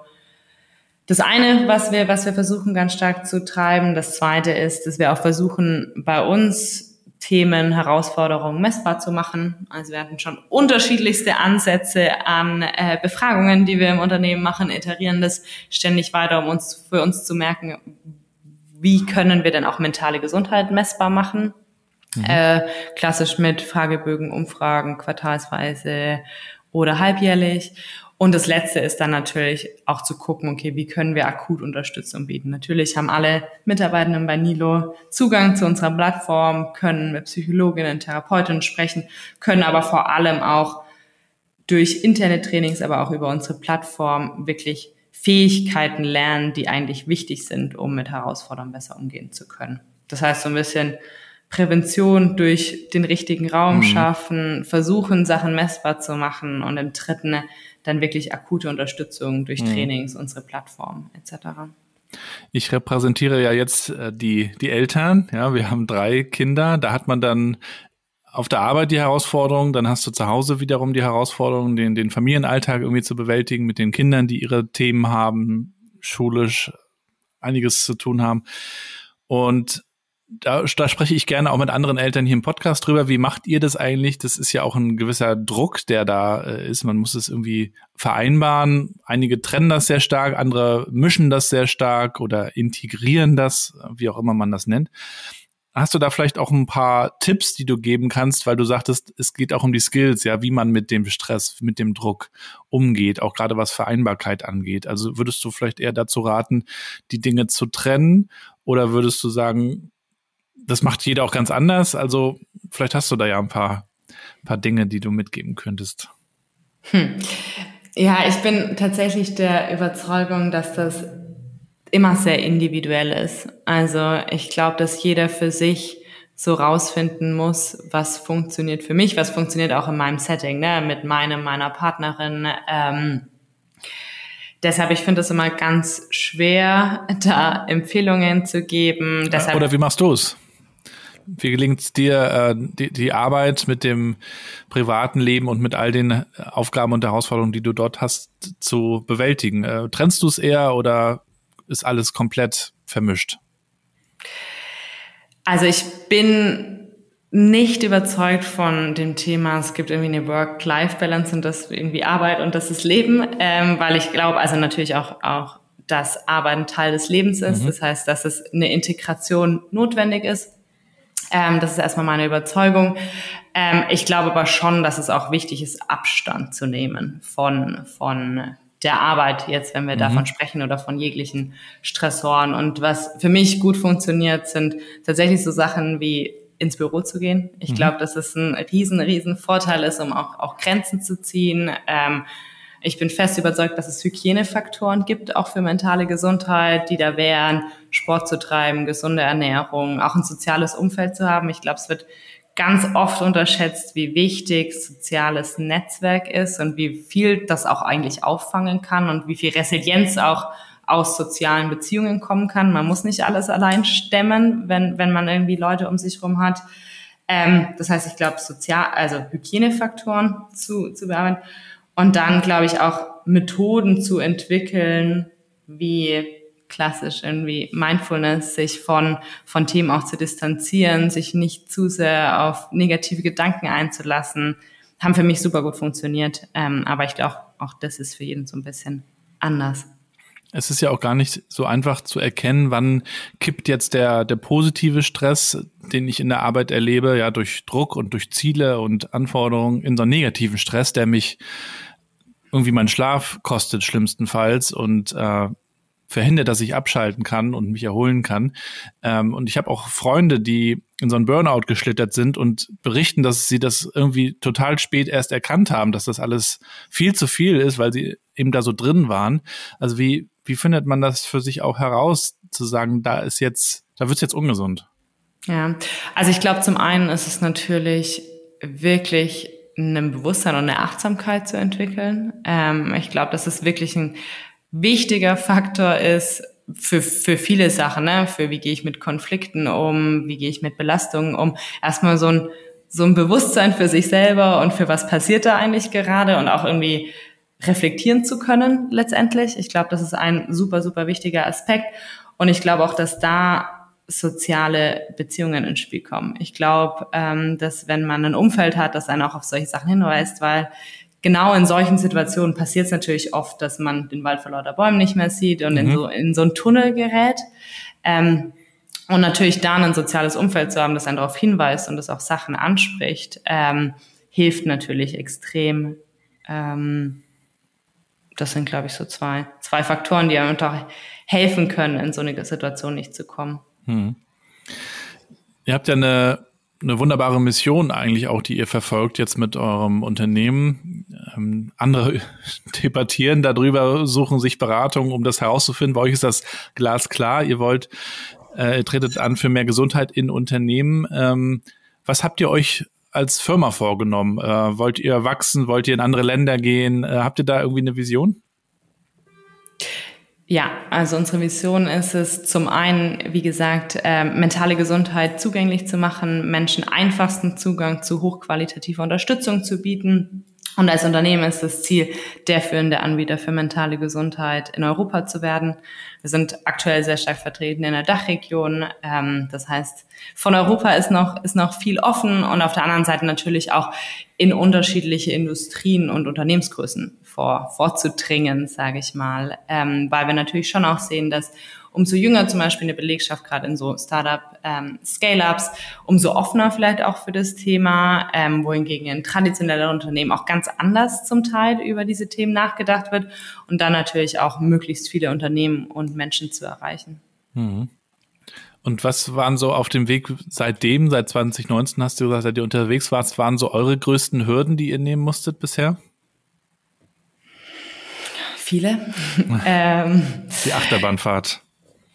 das eine, was wir, was wir versuchen ganz stark zu treiben. Das zweite ist, dass wir auch versuchen, bei uns Themen, Herausforderungen messbar zu machen. Also wir hatten schon unterschiedlichste Ansätze an äh, Befragungen, die wir im Unternehmen machen, iterieren das ständig weiter, um uns für uns zu merken, wie können wir denn auch mentale Gesundheit messbar machen. Mhm. Äh, klassisch mit Fragebögen, Umfragen, quartalsweise oder halbjährlich. Und das Letzte ist dann natürlich auch zu gucken, okay, wie können wir akut Unterstützung bieten. Natürlich haben alle Mitarbeitenden bei Nilo Zugang zu unserer Plattform, können mit Psychologinnen, Therapeutinnen sprechen, können aber vor allem auch durch Internettrainings, aber auch über unsere Plattform wirklich Fähigkeiten lernen, die eigentlich wichtig sind, um mit Herausforderungen besser umgehen zu können. Das heißt so ein bisschen Prävention durch den richtigen Raum mhm. schaffen, versuchen, Sachen messbar zu machen und im dritten dann wirklich akute Unterstützung durch mhm. Trainings, unsere Plattform etc. Ich repräsentiere ja jetzt äh, die, die Eltern. Ja, wir haben drei Kinder. Da hat man dann auf der Arbeit die Herausforderung, dann hast du zu Hause wiederum die Herausforderung, den, den Familienalltag irgendwie zu bewältigen mit den Kindern, die ihre Themen haben, schulisch einiges zu tun haben. Und da, da spreche ich gerne auch mit anderen Eltern hier im Podcast drüber. Wie macht ihr das eigentlich? Das ist ja auch ein gewisser Druck, der da äh, ist. Man muss es irgendwie vereinbaren. Einige trennen das sehr stark, andere mischen das sehr stark oder integrieren das, wie auch immer man das nennt. Hast du da vielleicht auch ein paar Tipps, die du geben kannst, weil du sagtest, es geht auch um die Skills, ja, wie man mit dem Stress, mit dem Druck umgeht, auch gerade was Vereinbarkeit angeht. Also würdest du vielleicht eher dazu raten, die Dinge zu trennen oder würdest du sagen, das macht jeder auch ganz anders. Also vielleicht hast du da ja ein paar, paar Dinge, die du mitgeben könntest. Hm. Ja, ich bin tatsächlich der Überzeugung, dass das immer sehr individuell ist. Also ich glaube, dass jeder für sich so rausfinden muss, was funktioniert für mich, was funktioniert auch in meinem Setting, ne, mit meinem, meiner Partnerin. Ähm, deshalb, ich finde es immer ganz schwer, da Empfehlungen zu geben. Deshalb, Oder wie machst du es? Wie gelingt es dir, äh, die, die Arbeit mit dem privaten Leben und mit all den Aufgaben und Herausforderungen, die du dort hast, zu bewältigen? Äh, trennst du es eher oder ist alles komplett vermischt? Also ich bin nicht überzeugt von dem Thema, es gibt irgendwie eine Work-Life-Balance und das irgendwie Arbeit und das ist Leben, ähm, weil ich glaube, also natürlich auch, auch, dass Arbeit ein Teil des Lebens ist. Mhm. Das heißt, dass es eine Integration notwendig ist ähm, das ist erstmal meine Überzeugung. Ähm, ich glaube aber schon, dass es auch wichtig ist, Abstand zu nehmen von, von der Arbeit jetzt, wenn wir mhm. davon sprechen oder von jeglichen Stressoren. Und was für mich gut funktioniert, sind tatsächlich so Sachen wie ins Büro zu gehen. Ich mhm. glaube, dass es ein riesen, riesen Vorteil ist, um auch, auch Grenzen zu ziehen. Ähm, ich bin fest überzeugt, dass es Hygienefaktoren gibt, auch für mentale Gesundheit, die da wären, Sport zu treiben, gesunde Ernährung, auch ein soziales Umfeld zu haben. Ich glaube, es wird ganz oft unterschätzt, wie wichtig soziales Netzwerk ist und wie viel das auch eigentlich auffangen kann und wie viel Resilienz auch aus sozialen Beziehungen kommen kann. Man muss nicht alles allein stemmen, wenn, wenn man irgendwie Leute um sich herum hat. Ähm, das heißt, ich glaube, sozial, also Hygienefaktoren zu, zu bearbeiten. Und dann, glaube ich, auch Methoden zu entwickeln, wie klassisch irgendwie Mindfulness, sich von, von Themen auch zu distanzieren, sich nicht zu sehr auf negative Gedanken einzulassen, haben für mich super gut funktioniert. Ähm, aber ich glaube, auch das ist für jeden so ein bisschen anders. Es ist ja auch gar nicht so einfach zu erkennen, wann kippt jetzt der, der positive Stress, den ich in der Arbeit erlebe, ja, durch Druck und durch Ziele und Anforderungen in so einen negativen Stress, der mich irgendwie meinen Schlaf kostet schlimmstenfalls und äh, verhindert, dass ich abschalten kann und mich erholen kann. Ähm, und ich habe auch Freunde, die in so einen Burnout geschlittert sind und berichten, dass sie das irgendwie total spät erst erkannt haben, dass das alles viel zu viel ist, weil sie eben da so drin waren. Also wie, wie findet man das für sich auch heraus, zu sagen, da ist jetzt, da wird's jetzt ungesund? Ja, also ich glaube, zum einen ist es natürlich wirklich ein Bewusstsein und eine Achtsamkeit zu entwickeln. Ähm, ich glaube, dass es wirklich ein wichtiger Faktor ist für, für viele Sachen, ne? für wie gehe ich mit Konflikten um, wie gehe ich mit Belastungen um. Erstmal so ein, so ein Bewusstsein für sich selber und für was passiert da eigentlich gerade und auch irgendwie reflektieren zu können letztendlich. Ich glaube, das ist ein super, super wichtiger Aspekt. Und ich glaube auch, dass da soziale Beziehungen ins Spiel kommen. Ich glaube, ähm, dass wenn man ein Umfeld hat, das einen auch auf solche Sachen hinweist, weil genau in solchen Situationen passiert es natürlich oft, dass man den Wald vor lauter Bäumen nicht mehr sieht und mhm. in, so, in so ein Tunnel gerät. Ähm, und natürlich dann ein soziales Umfeld zu haben, das einen darauf hinweist und das auch Sachen anspricht, ähm, hilft natürlich extrem, ähm, das sind, glaube ich, so zwei, zwei Faktoren, die einem doch helfen können, in so eine Situation nicht zu kommen. Hm. Ihr habt ja eine, eine wunderbare Mission eigentlich auch, die ihr verfolgt jetzt mit eurem Unternehmen. Ähm, andere debattieren darüber, suchen sich Beratungen, um das herauszufinden. Bei euch ist das glasklar. Ihr wollt, äh, ihr tretet an für mehr Gesundheit in Unternehmen. Ähm, was habt ihr euch als Firma vorgenommen? Äh, wollt ihr wachsen? Wollt ihr in andere Länder gehen? Äh, habt ihr da irgendwie eine Vision? Ja, also unsere Vision ist es zum einen, wie gesagt, äh, mentale Gesundheit zugänglich zu machen, Menschen einfachsten Zugang zu hochqualitativer Unterstützung zu bieten. Und als Unternehmen ist das Ziel, der führende Anbieter für mentale Gesundheit in Europa zu werden. Wir sind aktuell sehr stark vertreten in der Dachregion. Ähm, das heißt, von Europa ist noch, ist noch viel offen und auf der anderen Seite natürlich auch in unterschiedliche Industrien und Unternehmensgrößen vor, vorzudringen, sage ich mal, ähm, weil wir natürlich schon auch sehen, dass umso jünger zum Beispiel eine Belegschaft, gerade in so Startup ähm, Scale-ups, umso offener vielleicht auch für das Thema, ähm, wohingegen in traditionellen Unternehmen auch ganz anders zum Teil über diese Themen nachgedacht wird und dann natürlich auch möglichst viele Unternehmen und Menschen zu erreichen. Mhm. Und was waren so auf dem Weg seitdem, seit 2019 hast du gesagt, seit ihr unterwegs warst, waren so eure größten Hürden, die ihr nehmen musstet bisher? Viele. ähm, Die Achterbahnfahrt.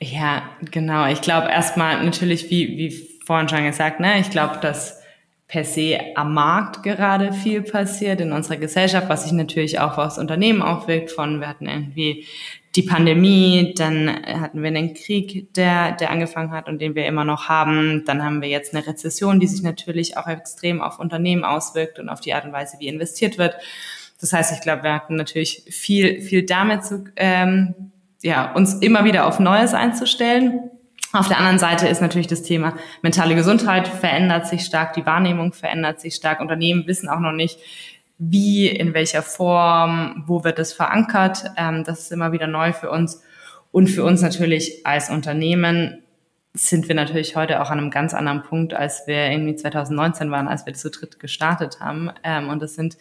Ja, genau. Ich glaube erstmal natürlich, wie, wie vorhin schon gesagt, ne, ich glaube, dass per se am Markt gerade viel passiert in unserer Gesellschaft, was sich natürlich auch aufs Unternehmen aufwirkt von, wir hatten irgendwie die Pandemie, dann hatten wir einen Krieg, der, der angefangen hat und den wir immer noch haben. Dann haben wir jetzt eine Rezession, die sich natürlich auch extrem auf Unternehmen auswirkt und auf die Art und Weise, wie investiert wird. Das heißt, ich glaube, wir hatten natürlich viel, viel damit zu, ähm, ja, uns immer wieder auf Neues einzustellen. Auf der anderen Seite ist natürlich das Thema mentale Gesundheit verändert sich stark, die Wahrnehmung verändert sich stark. Unternehmen wissen auch noch nicht, wie, in welcher Form, wo wird es verankert. Ähm, das ist immer wieder neu für uns. Und für uns natürlich als Unternehmen sind wir natürlich heute auch an einem ganz anderen Punkt, als wir irgendwie 2019 waren, als wir zu dritt gestartet haben. Ähm, und das sind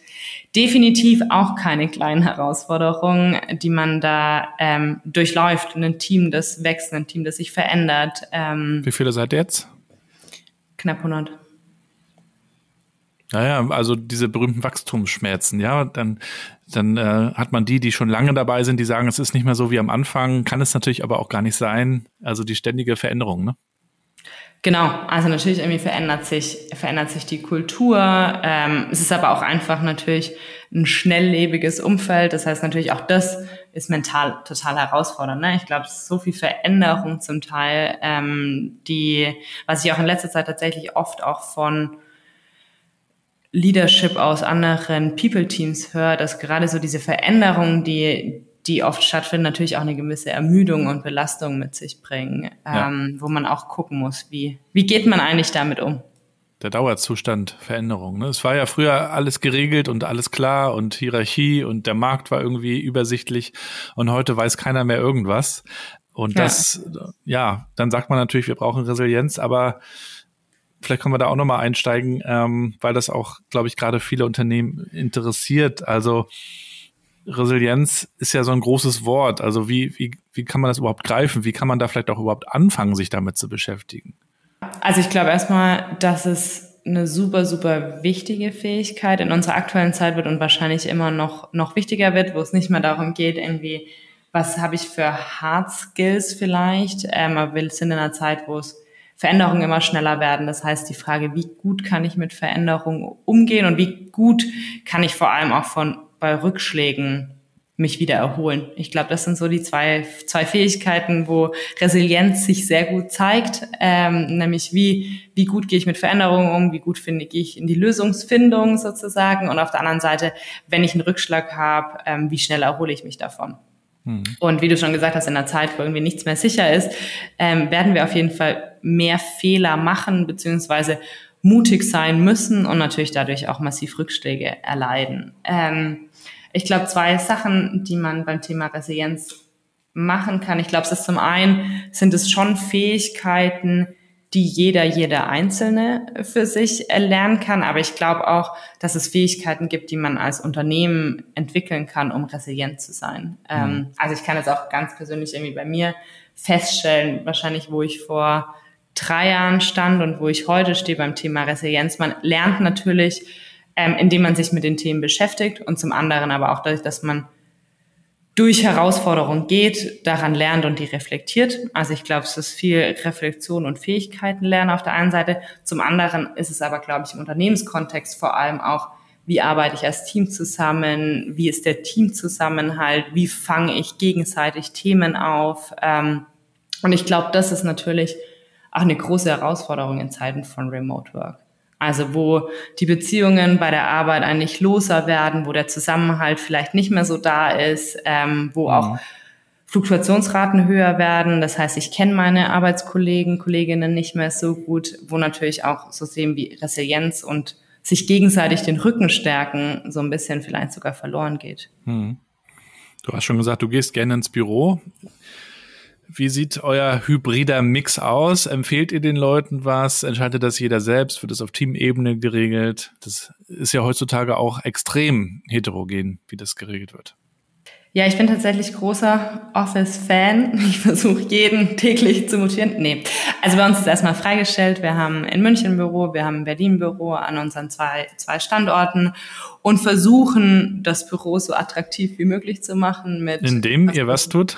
definitiv auch keine kleinen Herausforderungen, die man da ähm, durchläuft. Ein Team, das wächst, ein Team, das sich verändert. Ähm, Wie viele seid ihr jetzt? Knapp 100. Naja, also diese berühmten Wachstumsschmerzen, ja, dann, dann äh, hat man die, die schon lange dabei sind, die sagen, es ist nicht mehr so wie am Anfang, kann es natürlich aber auch gar nicht sein. Also die ständige Veränderung, ne? Genau, also natürlich irgendwie verändert sich, verändert sich die Kultur. Ähm, es ist aber auch einfach natürlich ein schnelllebiges Umfeld. Das heißt natürlich auch das ist mental total herausfordernd. Ne? Ich glaube, es ist so viel Veränderung zum Teil, ähm, die, was ich auch in letzter Zeit tatsächlich oft auch von Leadership aus anderen People-Teams höre, dass gerade so diese Veränderungen, die, die oft stattfinden, natürlich auch eine gewisse Ermüdung und Belastung mit sich bringen, ja. ähm, wo man auch gucken muss, wie, wie geht man eigentlich damit um? Der Dauerzustand Veränderung. Ne? Es war ja früher alles geregelt und alles klar und Hierarchie und der Markt war irgendwie übersichtlich und heute weiß keiner mehr irgendwas. Und das, ja, ja dann sagt man natürlich, wir brauchen Resilienz, aber vielleicht können wir da auch nochmal einsteigen, ähm, weil das auch, glaube ich, gerade viele Unternehmen interessiert. Also Resilienz ist ja so ein großes Wort. Also wie, wie, wie kann man das überhaupt greifen? Wie kann man da vielleicht auch überhaupt anfangen, sich damit zu beschäftigen? Also ich glaube erstmal, dass es eine super, super wichtige Fähigkeit in unserer aktuellen Zeit wird und wahrscheinlich immer noch, noch wichtiger wird, wo es nicht mehr darum geht, irgendwie, was habe ich für Hard Skills vielleicht, ähm, aber wir sind in einer Zeit, wo es Veränderungen immer schneller werden. Das heißt, die Frage, wie gut kann ich mit Veränderungen umgehen und wie gut kann ich vor allem auch von bei Rückschlägen mich wieder erholen. Ich glaube, das sind so die zwei, zwei Fähigkeiten, wo Resilienz sich sehr gut zeigt, ähm, nämlich wie, wie gut gehe ich mit Veränderungen um, wie gut finde gehe ich in die Lösungsfindung sozusagen und auf der anderen Seite, wenn ich einen Rückschlag habe, ähm, wie schnell erhole ich mich davon. Mhm. Und wie du schon gesagt hast, in einer Zeit, wo irgendwie nichts mehr sicher ist, ähm, werden wir auf jeden Fall mehr Fehler machen, beziehungsweise mutig sein müssen und natürlich dadurch auch massiv Rückschläge erleiden. Ähm, ich glaube, zwei Sachen, die man beim Thema Resilienz machen kann. Ich glaube, es ist zum einen, sind es schon Fähigkeiten, die jeder, jeder Einzelne für sich lernen kann. Aber ich glaube auch, dass es Fähigkeiten gibt, die man als Unternehmen entwickeln kann, um resilient zu sein. Mhm. Ähm, also ich kann jetzt auch ganz persönlich irgendwie bei mir feststellen, wahrscheinlich wo ich vor drei Jahren stand und wo ich heute stehe beim Thema Resilienz. Man lernt natürlich, ähm, indem man sich mit den Themen beschäftigt und zum anderen aber auch dadurch, dass man durch Herausforderungen geht, daran lernt und die reflektiert. Also ich glaube, es ist viel Reflexion und Fähigkeiten lernen auf der einen Seite. Zum anderen ist es aber, glaube ich, im Unternehmenskontext vor allem auch, wie arbeite ich als Team zusammen, wie ist der Teamzusammenhalt, wie fange ich gegenseitig Themen auf. Ähm, und ich glaube, das ist natürlich auch eine große Herausforderung in Zeiten von Remote Work. Also wo die Beziehungen bei der Arbeit eigentlich loser werden, wo der Zusammenhalt vielleicht nicht mehr so da ist, ähm, wo mhm. auch Fluktuationsraten höher werden. Das heißt, ich kenne meine Arbeitskollegen, Kolleginnen nicht mehr so gut, wo natürlich auch so sehen wie Resilienz und sich gegenseitig den Rücken stärken so ein bisschen vielleicht sogar verloren geht. Mhm. Du hast schon gesagt, du gehst gerne ins Büro. Wie sieht euer hybrider Mix aus? Empfehlt ihr den Leuten was? Entscheidet das jeder selbst? Wird das auf Teamebene geregelt? Das ist ja heutzutage auch extrem heterogen, wie das geregelt wird. Ja, ich bin tatsächlich großer Office-Fan. Ich versuche jeden täglich zu motivieren. Nee, also bei uns ist erstmal freigestellt. Wir haben in München ein Büro, wir haben in Berlin ein Büro an unseren zwei, zwei Standorten und versuchen, das Büro so attraktiv wie möglich zu machen. Mit Indem ihr was tut?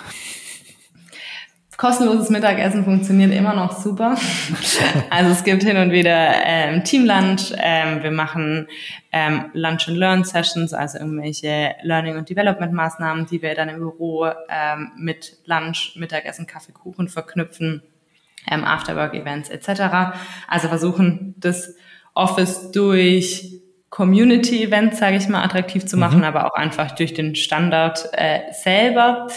Kostenloses Mittagessen funktioniert immer noch super. Also es gibt hin und wieder ähm, Teamlunch. Ähm, wir machen ähm, Lunch and Learn Sessions, also irgendwelche Learning und Development Maßnahmen, die wir dann im Büro ähm, mit Lunch, Mittagessen, Kaffee, Kuchen verknüpfen, ähm, Afterwork Events etc. Also versuchen das Office durch Community Events, sage ich mal, attraktiv zu machen, mhm. aber auch einfach durch den Standard äh, selber.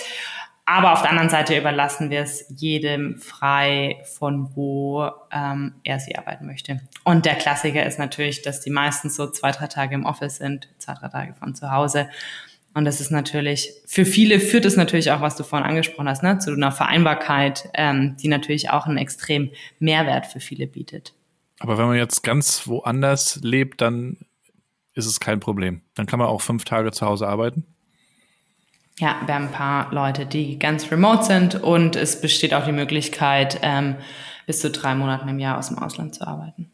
Aber auf der anderen Seite überlassen wir es jedem frei, von wo ähm, er sie arbeiten möchte. Und der Klassiker ist natürlich, dass die meisten so zwei, drei Tage im Office sind, zwei, drei Tage von zu Hause. Und das ist natürlich, für viele führt es natürlich auch, was du vorhin angesprochen hast, ne, zu einer Vereinbarkeit, ähm, die natürlich auch einen extrem Mehrwert für viele bietet. Aber wenn man jetzt ganz woanders lebt, dann ist es kein Problem. Dann kann man auch fünf Tage zu Hause arbeiten. Ja, wir haben ein paar Leute, die ganz remote sind und es besteht auch die Möglichkeit, ähm, bis zu drei Monaten im Jahr aus dem Ausland zu arbeiten.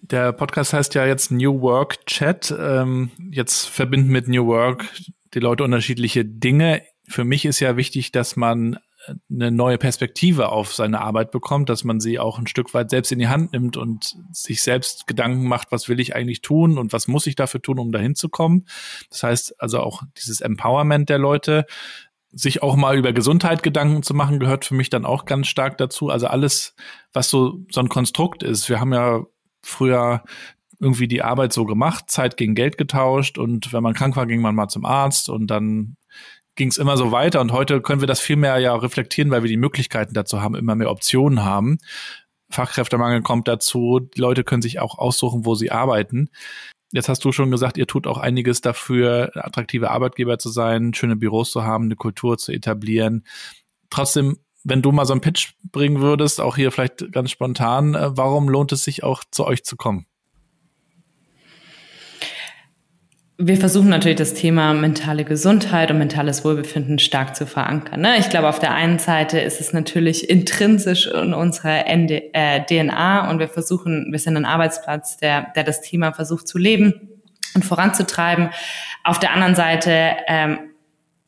Der Podcast heißt ja jetzt New Work Chat. Ähm, jetzt verbinden mit New Work die Leute unterschiedliche Dinge. Für mich ist ja wichtig, dass man eine neue Perspektive auf seine Arbeit bekommt, dass man sie auch ein Stück weit selbst in die Hand nimmt und sich selbst Gedanken macht, was will ich eigentlich tun und was muss ich dafür tun, um dahin zu kommen. Das heißt also auch dieses Empowerment der Leute, sich auch mal über Gesundheit Gedanken zu machen, gehört für mich dann auch ganz stark dazu. Also alles, was so, so ein Konstrukt ist. Wir haben ja früher irgendwie die Arbeit so gemacht, Zeit gegen Geld getauscht und wenn man krank war, ging man mal zum Arzt und dann ging es immer so weiter und heute können wir das viel mehr ja reflektieren, weil wir die Möglichkeiten dazu haben, immer mehr Optionen haben. Fachkräftemangel kommt dazu, die Leute können sich auch aussuchen, wo sie arbeiten. Jetzt hast du schon gesagt, ihr tut auch einiges dafür, attraktive Arbeitgeber zu sein, schöne Büros zu haben, eine Kultur zu etablieren. Trotzdem, wenn du mal so einen Pitch bringen würdest, auch hier vielleicht ganz spontan, äh, warum lohnt es sich auch zu euch zu kommen? Wir versuchen natürlich das Thema mentale Gesundheit und mentales Wohlbefinden stark zu verankern. Ne? Ich glaube, auf der einen Seite ist es natürlich intrinsisch in unserer ND, äh, DNA und wir versuchen, wir sind ein Arbeitsplatz, der, der das Thema versucht zu leben und voranzutreiben. Auf der anderen Seite ähm,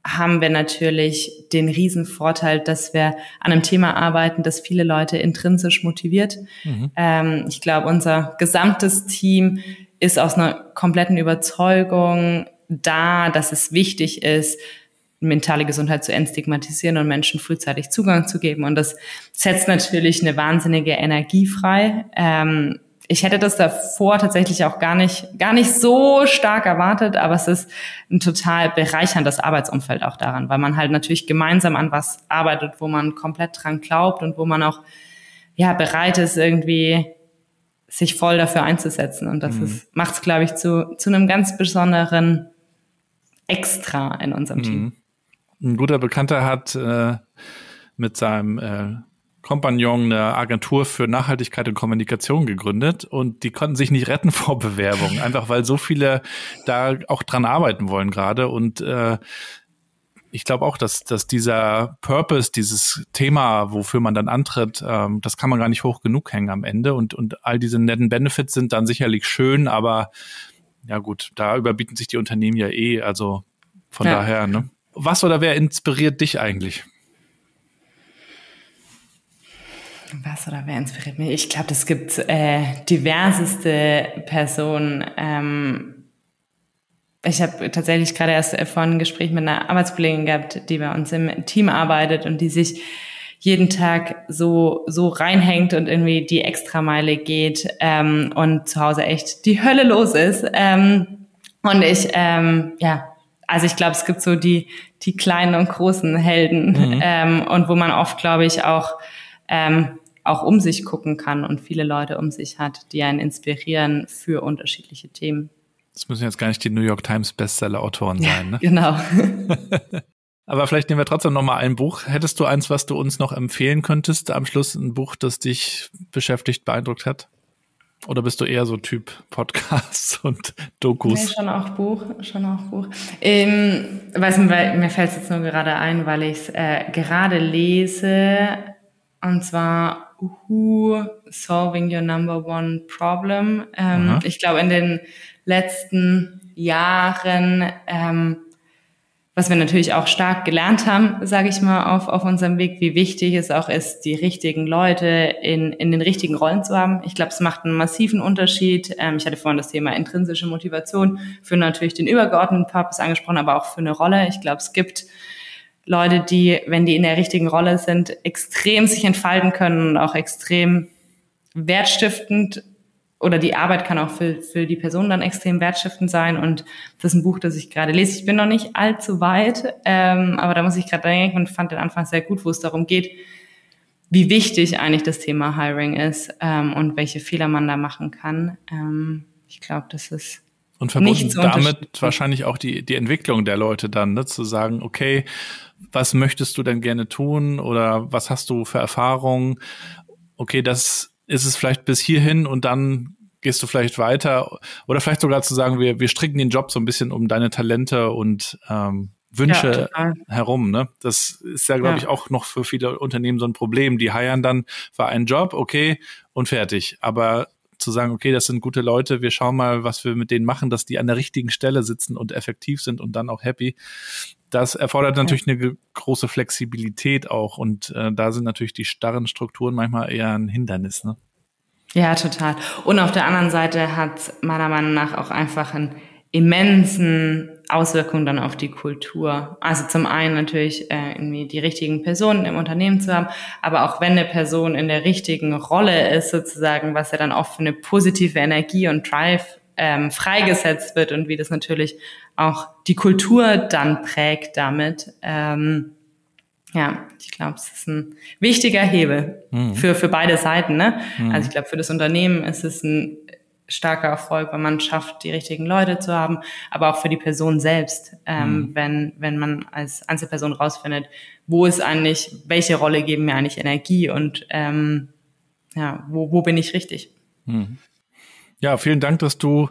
haben wir natürlich den riesen Vorteil, dass wir an einem Thema arbeiten, das viele Leute intrinsisch motiviert. Mhm. Ähm, ich glaube, unser gesamtes Team ist aus einer kompletten Überzeugung da, dass es wichtig ist, mentale Gesundheit zu entstigmatisieren und Menschen frühzeitig Zugang zu geben. Und das setzt natürlich eine wahnsinnige Energie frei. Ähm, ich hätte das davor tatsächlich auch gar nicht, gar nicht so stark erwartet, aber es ist ein total bereicherndes Arbeitsumfeld auch daran, weil man halt natürlich gemeinsam an was arbeitet, wo man komplett dran glaubt und wo man auch, ja, bereit ist, irgendwie sich voll dafür einzusetzen. Und das mhm. macht es, glaube ich, zu, zu einem ganz besonderen Extra in unserem Team. Mhm. Ein guter Bekannter hat äh, mit seinem äh, Kompagnon eine Agentur für Nachhaltigkeit und Kommunikation gegründet und die konnten sich nicht retten vor Bewerbungen, einfach weil so viele da auch dran arbeiten wollen gerade und äh, ich glaube auch, dass, dass dieser Purpose, dieses Thema, wofür man dann antritt, ähm, das kann man gar nicht hoch genug hängen am Ende. Und, und all diese netten Benefits sind dann sicherlich schön, aber ja gut, da überbieten sich die Unternehmen ja eh. Also von ja. daher, ne? Was oder wer inspiriert dich eigentlich? Was oder wer inspiriert mich? Ich glaube, es gibt äh, diverseste Personen. Ähm, ich habe tatsächlich gerade erst vorhin ein Gespräch mit einer Arbeitskollegin gehabt, die bei uns im Team arbeitet und die sich jeden Tag so so reinhängt und irgendwie die Extrameile geht ähm, und zu Hause echt die Hölle los ist. Ähm, und ich ähm, ja also ich glaube, es gibt so die, die kleinen und großen Helden mhm. ähm, und wo man oft, glaube ich, auch, ähm, auch um sich gucken kann und viele Leute um sich hat, die einen inspirieren für unterschiedliche Themen. Das müssen jetzt gar nicht die New York Times Bestseller-Autoren sein, ne? Genau. Aber vielleicht nehmen wir trotzdem noch mal ein Buch. Hättest du eins, was du uns noch empfehlen könntest am Schluss? Ein Buch, das dich beschäftigt, beeindruckt hat? Oder bist du eher so Typ Podcasts und Dokus? Nee, schon auch Buch, schon auch Buch. Ähm, weiß nicht, weil, mir fällt es jetzt nur gerade ein, weil ich es äh, gerade lese, und zwar Who Solving Your Number One Problem. Ähm, ich glaube, in den letzten Jahren ähm, was wir natürlich auch stark gelernt haben, sage ich mal, auf, auf unserem Weg, wie wichtig es auch ist, die richtigen Leute in, in den richtigen Rollen zu haben. Ich glaube, es macht einen massiven Unterschied. Ähm, ich hatte vorhin das Thema intrinsische Motivation für natürlich den übergeordneten Purpose angesprochen, aber auch für eine Rolle. Ich glaube, es gibt Leute, die, wenn die in der richtigen Rolle sind, extrem sich entfalten können und auch extrem wertstiftend oder die Arbeit kann auch für, für die Person dann extrem wertstiftend sein. Und das ist ein Buch, das ich gerade lese. Ich bin noch nicht allzu weit, ähm, aber da muss ich gerade denken und fand den Anfang sehr gut, wo es darum geht, wie wichtig eigentlich das Thema Hiring ist ähm, und welche Fehler man da machen kann. Ähm, ich glaube, das ist und verbunden damit wahrscheinlich auch die, die Entwicklung der Leute dann, ne? zu sagen, okay, was möchtest du denn gerne tun oder was hast du für Erfahrungen? Okay, das ist es vielleicht bis hierhin und dann gehst du vielleicht weiter oder vielleicht sogar zu sagen, wir, wir stricken den Job so ein bisschen um deine Talente und ähm, Wünsche ja, herum. Ne? Das ist ja, glaube ja. ich, auch noch für viele Unternehmen so ein Problem. Die heiern dann für einen Job, okay, und fertig. Aber zu sagen, okay, das sind gute Leute, wir schauen mal, was wir mit denen machen, dass die an der richtigen Stelle sitzen und effektiv sind und dann auch happy. Das erfordert natürlich eine große Flexibilität auch und äh, da sind natürlich die starren Strukturen manchmal eher ein Hindernis. Ne? Ja, total. Und auf der anderen Seite hat meiner Meinung nach auch einfach einen immensen Auswirkungen dann auf die Kultur. Also zum einen natürlich äh, irgendwie die richtigen Personen im Unternehmen zu haben, aber auch wenn eine Person in der richtigen Rolle ist, sozusagen, was ja dann oft für eine positive Energie und Drive ähm, freigesetzt wird und wie das natürlich auch die Kultur dann prägt damit. Ähm, ja, ich glaube, es ist ein wichtiger Hebel mhm. für, für beide Seiten. Ne? Mhm. Also ich glaube, für das Unternehmen ist es ein starker Erfolg, wenn man schafft, die richtigen Leute zu haben, aber auch für die Person selbst, ähm, mhm. wenn, wenn man als Einzelperson rausfindet, wo ist eigentlich, welche Rolle geben mir eigentlich Energie und ähm, ja, wo, wo bin ich richtig? Mhm. Ja, vielen Dank, dass du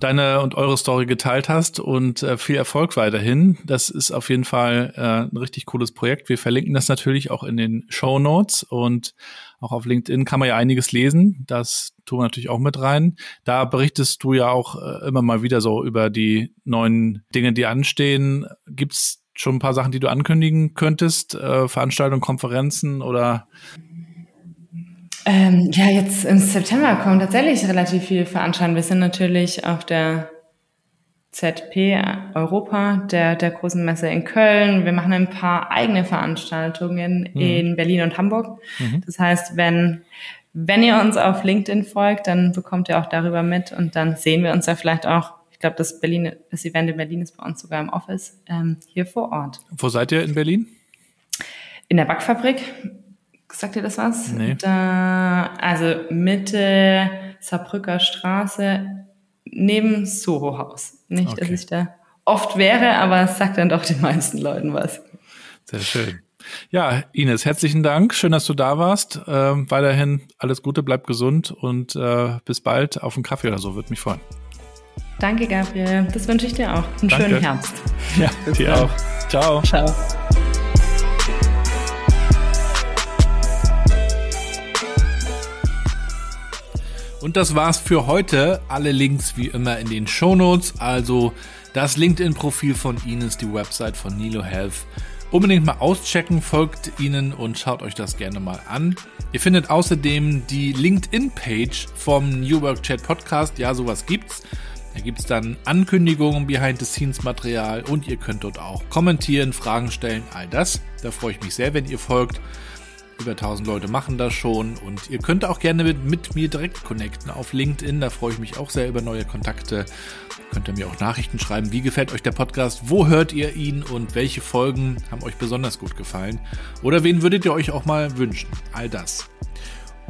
deine und eure Story geteilt hast und äh, viel Erfolg weiterhin. Das ist auf jeden Fall äh, ein richtig cooles Projekt. Wir verlinken das natürlich auch in den Show Notes und auch auf LinkedIn kann man ja einiges lesen. Das tun wir natürlich auch mit rein. Da berichtest du ja auch äh, immer mal wieder so über die neuen Dinge, die anstehen. Gibt's schon ein paar Sachen, die du ankündigen könntest? Äh, Veranstaltungen, Konferenzen oder? Ähm, ja, jetzt im September kommen tatsächlich relativ viele Veranstaltungen. Wir sind natürlich auf der ZP Europa, der, der großen Messe in Köln. Wir machen ein paar eigene Veranstaltungen mhm. in Berlin und Hamburg. Mhm. Das heißt, wenn, wenn ihr uns auf LinkedIn folgt, dann bekommt ihr auch darüber mit und dann sehen wir uns ja vielleicht auch. Ich glaube, das Berlin, das Event in Berlin ist bei uns sogar im Office ähm, hier vor Ort. Wo seid ihr in Berlin? In der Backfabrik Sagt ihr das was? Nee. Da, also Mitte Saarbrücker Straße neben Soho Haus. Nicht, okay. dass ich da oft wäre, aber es sagt dann doch den meisten Leuten was. Sehr schön. Ja, Ines, herzlichen Dank. Schön, dass du da warst. Ähm, weiterhin alles Gute, bleib gesund und äh, bis bald auf einen Kaffee oder so. Würde mich freuen. Danke, Gabriel. Das wünsche ich dir auch. Einen Danke. schönen Herbst. Ja, bis dir dann. auch. Ciao. Ciao. Und das war's für heute. Alle Links wie immer in den Shownotes, also das LinkedIn-Profil von Ines, die Website von Nilo Health. Unbedingt mal auschecken, folgt ihnen und schaut euch das gerne mal an. Ihr findet außerdem die LinkedIn-Page vom New Work Chat Podcast. Ja, sowas gibt's. Da gibt's dann Ankündigungen, Behind-the-Scenes-Material und ihr könnt dort auch kommentieren, Fragen stellen, all das. Da freue ich mich sehr, wenn ihr folgt. Über 1000 Leute machen das schon und ihr könnt auch gerne mit, mit mir direkt connecten auf LinkedIn. Da freue ich mich auch sehr über neue Kontakte. Könnt ihr mir auch Nachrichten schreiben. Wie gefällt euch der Podcast? Wo hört ihr ihn und welche Folgen haben euch besonders gut gefallen? Oder wen würdet ihr euch auch mal wünschen? All das.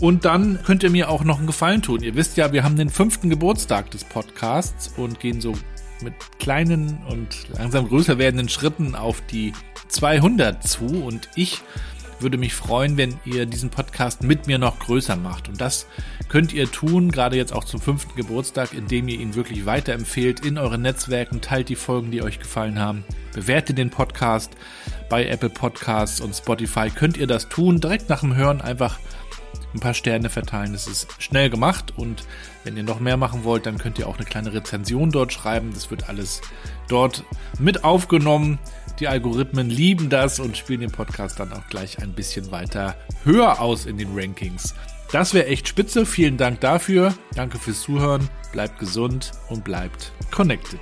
Und dann könnt ihr mir auch noch einen Gefallen tun. Ihr wisst ja, wir haben den fünften Geburtstag des Podcasts und gehen so mit kleinen und langsam größer werdenden Schritten auf die 200 zu. Und ich würde mich freuen, wenn ihr diesen Podcast mit mir noch größer macht. Und das könnt ihr tun, gerade jetzt auch zum fünften Geburtstag, indem ihr ihn wirklich weiterempfehlt in euren Netzwerken, teilt die Folgen, die euch gefallen haben, bewertet den Podcast bei Apple Podcasts und Spotify. Könnt ihr das tun, direkt nach dem Hören einfach ein paar Sterne verteilen. Das ist schnell gemacht und wenn ihr noch mehr machen wollt, dann könnt ihr auch eine kleine Rezension dort schreiben. Das wird alles dort mit aufgenommen. Die Algorithmen lieben das und spielen den Podcast dann auch gleich ein bisschen weiter höher aus in den Rankings. Das wäre echt spitze. Vielen Dank dafür. Danke fürs Zuhören. Bleibt gesund und bleibt connected.